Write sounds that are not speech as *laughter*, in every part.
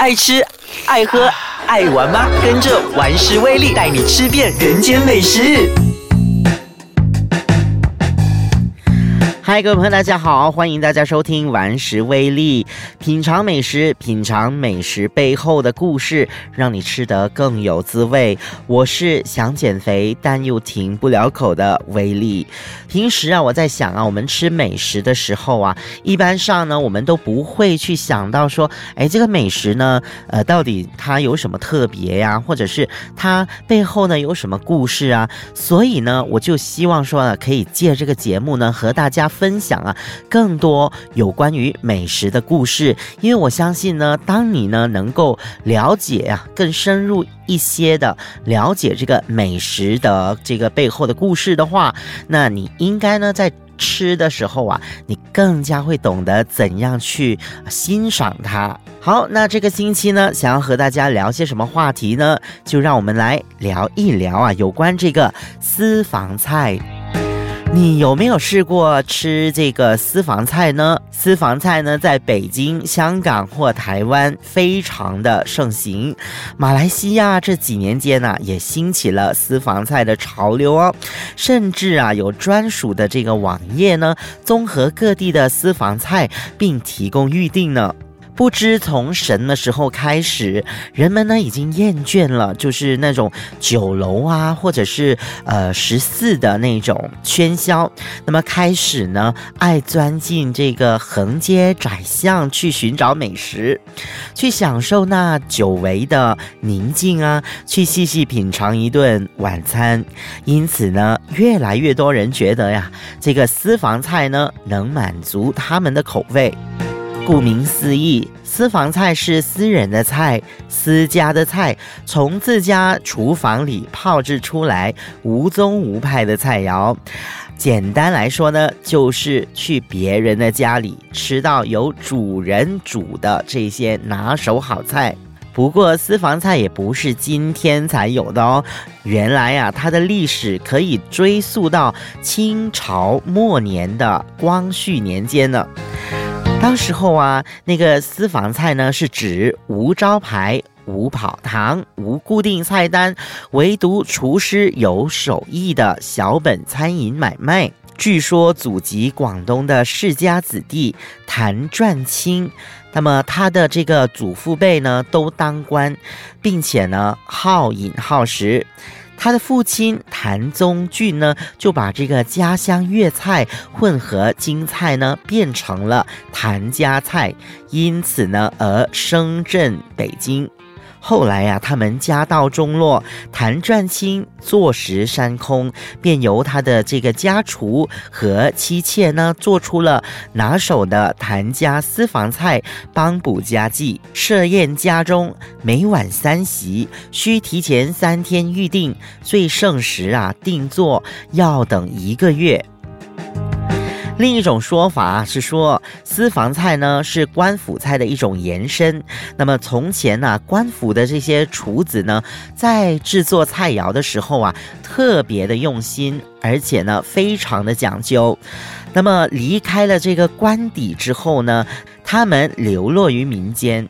爱吃、爱喝、爱玩吗？跟着玩食威力带你吃遍人间美食。嗨，各位朋友，大家好，欢迎大家收听《玩食威力》，品尝美食，品尝美食背后的故事，让你吃得更有滋味。我是想减肥但又停不了口的威力。平时啊，我在想啊，我们吃美食的时候啊，一般上呢，我们都不会去想到说，哎，这个美食呢，呃，到底它有什么特别呀，或者是它背后呢有什么故事啊？所以呢，我就希望说呢，可以借这个节目呢，和大家。分享啊，更多有关于美食的故事，因为我相信呢，当你呢能够了解啊，更深入一些的了解这个美食的这个背后的故事的话，那你应该呢在吃的时候啊，你更加会懂得怎样去欣赏它。好，那这个星期呢，想要和大家聊些什么话题呢？就让我们来聊一聊啊，有关这个私房菜。你有没有试过吃这个私房菜呢？私房菜呢，在北京、香港或台湾非常的盛行。马来西亚这几年间呢，也兴起了私房菜的潮流哦，甚至啊，有专属的这个网页呢，综合各地的私房菜，并提供预定呢。不知从什么时候开始，人们呢已经厌倦了，就是那种酒楼啊，或者是呃十四的那种喧嚣，那么开始呢爱钻进这个横街窄巷去寻找美食，去享受那久违的宁静啊，去细细品尝一顿晚餐。因此呢，越来越多人觉得呀，这个私房菜呢能满足他们的口味。顾名思义，私房菜是私人的菜，私家的菜，从自家厨房里炮制出来，无宗无派的菜肴。简单来说呢，就是去别人的家里吃到有主人煮的这些拿手好菜。不过，私房菜也不是今天才有的哦，原来啊，它的历史可以追溯到清朝末年的光绪年间呢。当时候啊，那个私房菜呢，是指无招牌、无跑堂、无固定菜单，唯独厨师有手艺的小本餐饮买卖。据说祖籍广东的世家子弟谭传清，那么他的这个祖父辈呢都当官，并且呢好饮好食。他的父亲谭宗俊呢，就把这个家乡粤菜混合京菜呢，变成了谭家菜，因此呢，而声震北京。后来呀，他们家道中落，谭传清坐食山空，便由他的这个家厨和妻妾呢，做出了拿手的谭家私房菜，帮补家计。设宴家中，每晚三席，需提前三天预定，最盛时啊，定做要等一个月。另一种说法是说，私房菜呢是官府菜的一种延伸。那么从前呢，官府的这些厨子呢，在制作菜肴的时候啊，特别的用心，而且呢，非常的讲究。那么离开了这个官邸之后呢，他们流落于民间。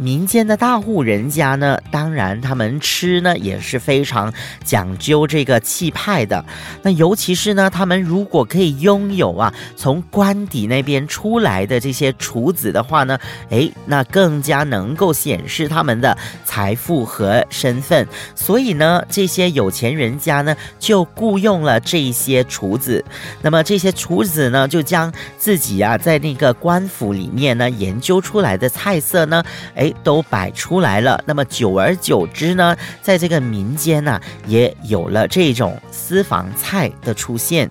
民间的大户人家呢，当然他们吃呢也是非常讲究这个气派的。那尤其是呢，他们如果可以拥有啊从官邸那边出来的这些厨子的话呢，哎，那更加能够显示他们的财富和身份。所以呢，这些有钱人家呢就雇佣了这些厨子。那么这些厨子呢，就将自己啊在那个官府里面呢研究出来的菜色呢，哎都摆出来了，那么久而久之呢，在这个民间呢，也有了这种私房菜的出现。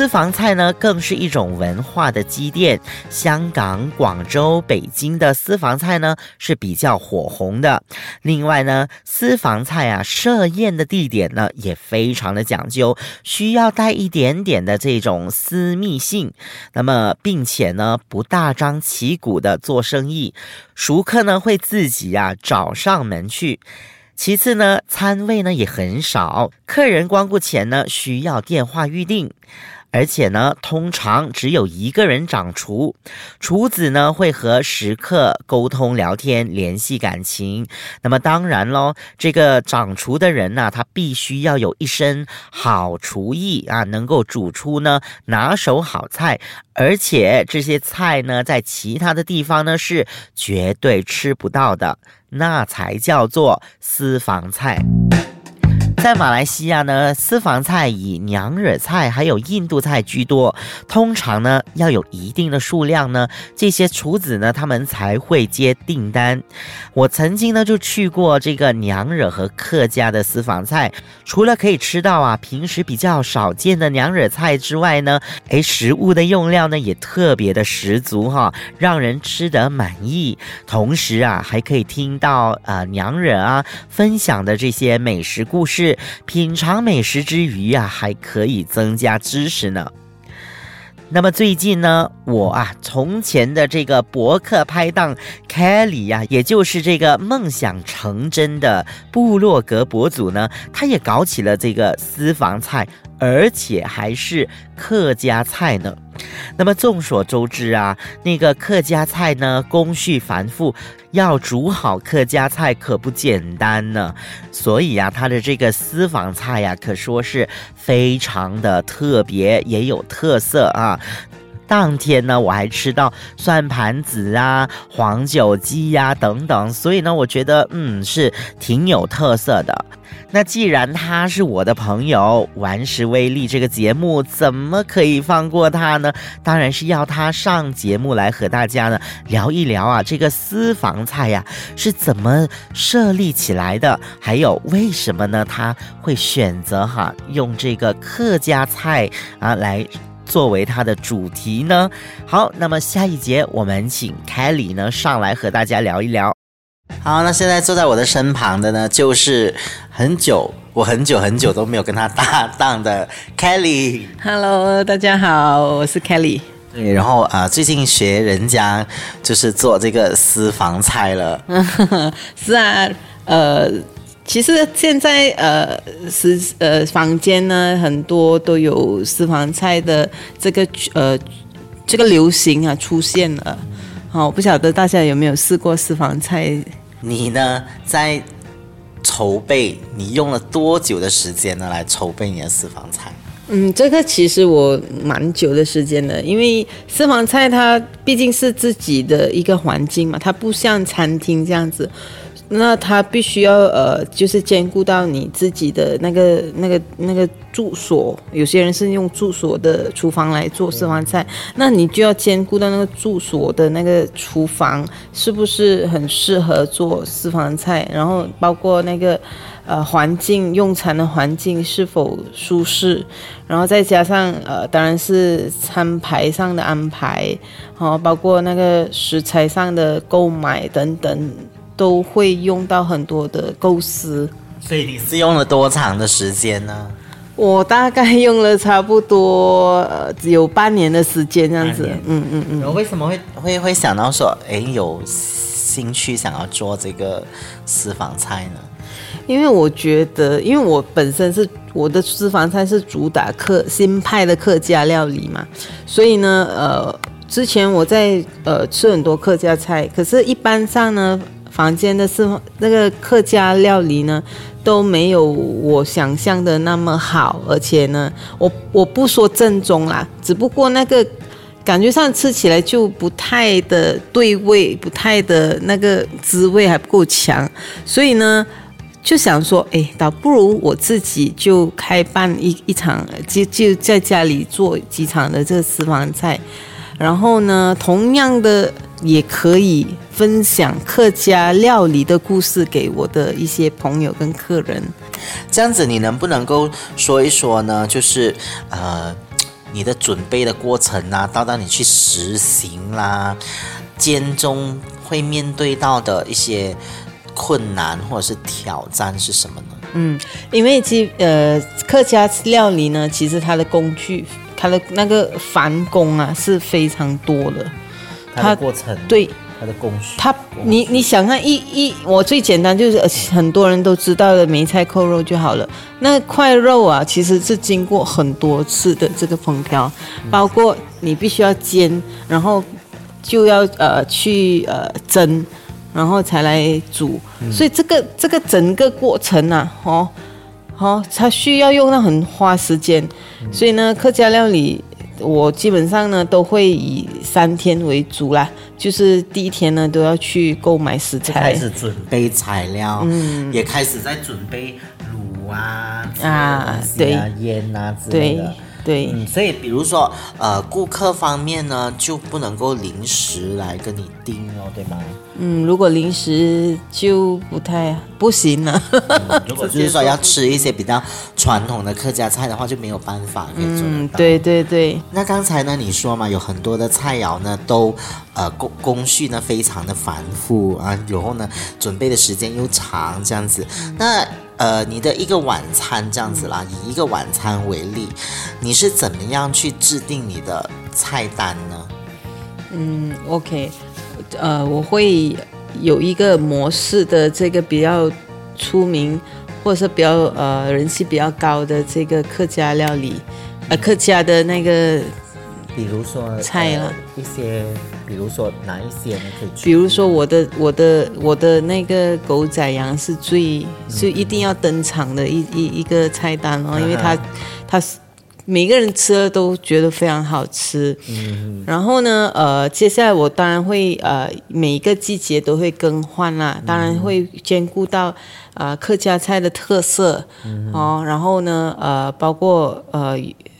私房菜呢，更是一种文化的积淀。香港、广州、北京的私房菜呢是比较火红的。另外呢，私房菜啊，设宴的地点呢也非常的讲究，需要带一点点的这种私密性。那么，并且呢，不大张旗鼓的做生意，熟客呢会自己呀找上门去。其次呢，餐位呢也很少，客人光顾前呢需要电话预定。而且呢，通常只有一个人掌厨，厨子呢会和食客沟通、聊天、联系感情。那么当然喽，这个掌厨的人呢，他必须要有一身好厨艺啊，能够煮出呢拿手好菜，而且这些菜呢，在其他的地方呢是绝对吃不到的，那才叫做私房菜。在马来西亚呢，私房菜以娘惹菜还有印度菜居多。通常呢，要有一定的数量呢，这些厨子呢，他们才会接订单。我曾经呢就去过这个娘惹和客家的私房菜，除了可以吃到啊平时比较少见的娘惹菜之外呢，诶，食物的用料呢也特别的十足哈，让人吃得满意。同时啊，还可以听到啊娘惹啊分享的这些美食故事。品尝美食之余啊，还可以增加知识呢。那么最近呢，我啊，从前的这个博客拍档 Kelly 呀，也就是这个梦想成真的部落格博主呢，他也搞起了这个私房菜。而且还是客家菜呢。那么众所周知啊，那个客家菜呢，工序繁复，要煮好客家菜可不简单呢。所以啊，他的这个私房菜呀，可说是非常的特别，也有特色啊。当天呢，我还吃到蒜盘子啊、黄酒鸡呀等等，所以呢，我觉得嗯是挺有特色的。那既然他是我的朋友，顽石威力这个节目怎么可以放过他呢？当然是要他上节目来和大家呢聊一聊啊，这个私房菜呀是怎么设立起来的，还有为什么呢？他会选择哈用这个客家菜啊来。作为它的主题呢，好，那么下一节我们请凯里呢上来和大家聊一聊。好，那现在坐在我的身旁的呢，就是很久我很久很久都没有跟他搭档的 Kelly。Hello，大家好，我是 Kelly。对，然后啊，最近学人家就是做这个私房菜了。*laughs* 是啊，呃。其实现在呃是呃房间呢很多都有私房菜的这个呃这个流行啊出现了，好，我不晓得大家有没有试过私房菜？你呢在筹备？你用了多久的时间呢来筹备你的私房菜？嗯，这个其实我蛮久的时间的，因为私房菜它毕竟是自己的一个环境嘛，它不像餐厅这样子。那他必须要呃，就是兼顾到你自己的那个、那个、那个住所。有些人是用住所的厨房来做私房菜，那你就要兼顾到那个住所的那个厨房是不是很适合做私房菜，然后包括那个呃环境用餐的环境是否舒适，然后再加上呃，当然是餐牌上的安排，好，包括那个食材上的购买等等。都会用到很多的构思，所以你是用了多长的时间呢？我大概用了差不多呃有半年的时间这样子。嗯嗯嗯。为什么会会会想到说，哎，有兴趣想要做这个私房菜呢？因为我觉得，因为我本身是我的私房菜是主打客新派的客家料理嘛，所以呢，呃，之前我在呃吃很多客家菜，可是一般上呢。房间的是那个客家料理呢，都没有我想象的那么好，而且呢，我我不说正宗啦，只不过那个感觉上吃起来就不太的对味，不太的那个滋味还不够强，所以呢，就想说，哎，倒不如我自己就开办一一场，就就在家里做几场的这个私房菜，然后呢，同样的。也可以分享客家料理的故事给我的一些朋友跟客人。这样子，你能不能够说一说呢？就是呃，你的准备的过程啊，到到你去实行啦，间中会面对到的一些困难或者是挑战是什么呢？嗯，因为其呃客家料理呢，其实它的工具，它的那个繁工啊是非常多的。它过程对，它的工序。它你你想看一一，我最简单就是呃很多人都知道的梅菜扣肉就好了。那块肉啊，其实是经过很多次的这个烹调，包括你必须要煎，然后就要呃去呃蒸，然后才来煮。所以这个这个整个过程啊，哦，好、它需要用到很花时间。所以呢，客家料理我基本上呢都会以三天为主啦，就是第一天呢都要去购买食材开始准备材料，嗯，也开始在准备卤啊、啊对啊、腌啊之类的。对。嗯，所以比如说，呃，顾客方面呢，就不能够临时来跟你订哦，对吗？嗯，如果临时就不太不行了。嗯 *laughs* 如果就是说要吃一些比较传统的客家菜的话，就没有办法可以做嗯，对对对，那刚才呢，你说嘛，有很多的菜肴呢，都呃工工序呢非常的繁复啊，然后呢准备的时间又长，这样子。那呃，你的一个晚餐这样子啦，以一个晚餐为例，你是怎么样去制定你的菜单呢？嗯，OK，呃，我会有一个模式的这个比较出名，或者是比较呃人气比较高的这个客家料理，呃，客家的那个，比如说菜啦呃一些，比如说哪一些呢？可以举比如说我的我的我的那个狗仔羊是最是一定要登场的一一一个菜单哦，因为它嗯它是每个人吃了都觉得非常好吃。嗯然后呢，呃，接下来我当然会呃每一个季节都会更换啦，当然会兼顾到呃客家菜的特色、哦，然后呢，呃，包括呃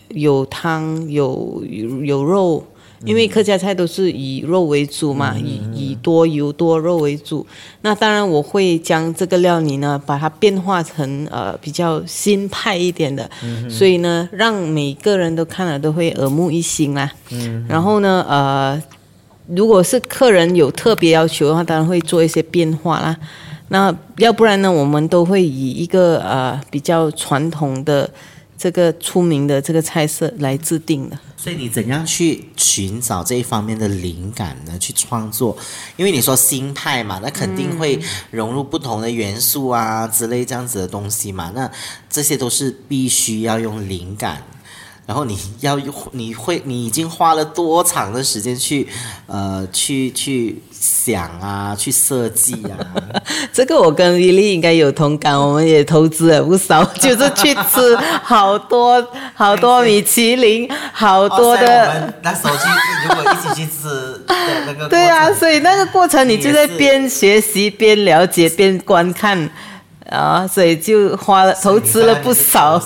有汤有有肉。因为客家菜都是以肉为主嘛，以以多油多肉为主。那当然我会将这个料理呢，把它变化成呃比较新派一点的，所以呢，让每个人都看了都会耳目一新啦。然后呢，呃，如果是客人有特别要求的话，当然会做一些变化啦。那要不然呢，我们都会以一个呃比较传统的这个出名的这个菜色来制定的。所以你怎样去寻找这一方面的灵感呢？去创作，因为你说心态嘛，那肯定会融入不同的元素啊之类这样子的东西嘛。那这些都是必须要用灵感，然后你要用，你会，你已经花了多长的时间去，呃，去去想啊，去设计啊。*laughs* 这个我跟 Lily 应该有同感，我们也投资了不少，*laughs* 就是去吃好多好多米其林，好多的。们那时候去，如果一起去吃那个，对啊，所以那个过程你就在边学习边了解边观看啊，所以就花了投资了不少。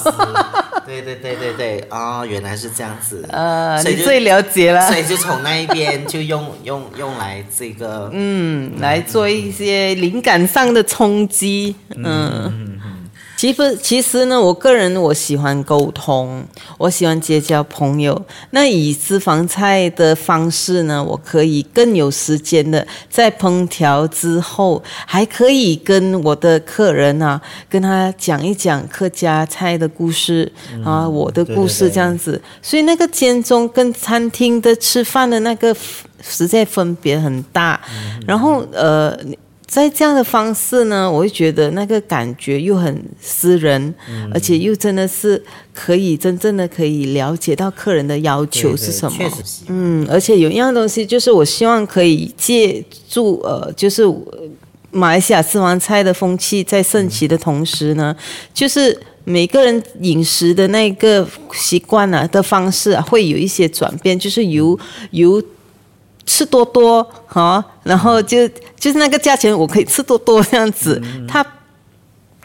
对对对对对，哦、原来是这样子。呃，你最了解了所，以就从那一边就用用用来这个，嗯，来做一些灵感上的冲击，嗯。其实，其实呢，我个人我喜欢沟通，我喜欢结交朋友。那以私房菜的方式呢，我可以更有时间的在烹调之后，还可以跟我的客人啊，跟他讲一讲客家菜的故事、啊，我的故事对对对这样子。所以那个间中跟餐厅的吃饭的那个实在分别很大。然后呃，在这样的方式呢，我会觉得那个感觉又很私人，而且又真的是可以真正的可以了解到客人的要求是什么。嗯，而且有一样东西，就是我希望可以借助呃，就是呃马来西亚私房菜的风气在盛起的同时呢，就是每个人饮食的那个习惯啊的方式啊，会有一些转变，就是由由吃多多哈、然后就就是那个价钱我可以吃多多这样子，它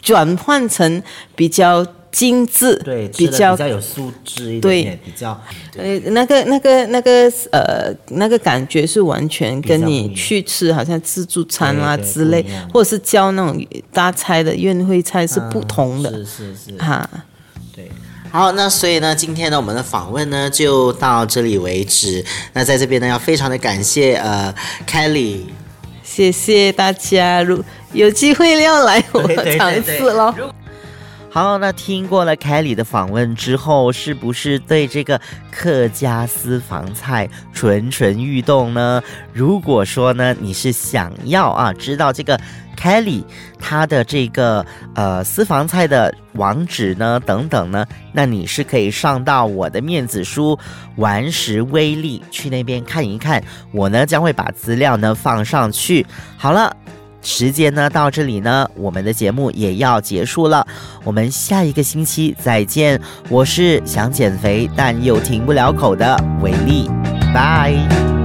转换成比较精致，对，比较比较有素质一点对点，比较对呃，那个、那个、那个，呃，那个感觉是完全跟你去吃好像自助餐啊之类或者是叫那种大菜的宴会菜是不同的是是是，哈。对。好，那所以呢，今天呢，我们的访问呢就到这里为止。那在这边呢，要非常的感谢呃，Kelly，谢谢大家，如有机会要来我尝对试咯。好，那听过了凯里的访问之后，是不是对这个客家私房菜蠢蠢欲动呢？如果说呢，你是想要啊知道这个凯里他的这个呃私房菜的网址呢等等呢，那你是可以上到我的面子书玩食威力去那边看一看，我呢将会把资料呢放上去。好了。时间呢到这里呢，我们的节目也要结束了。我们下一个星期再见。我是想减肥但又停不了口的维力，拜。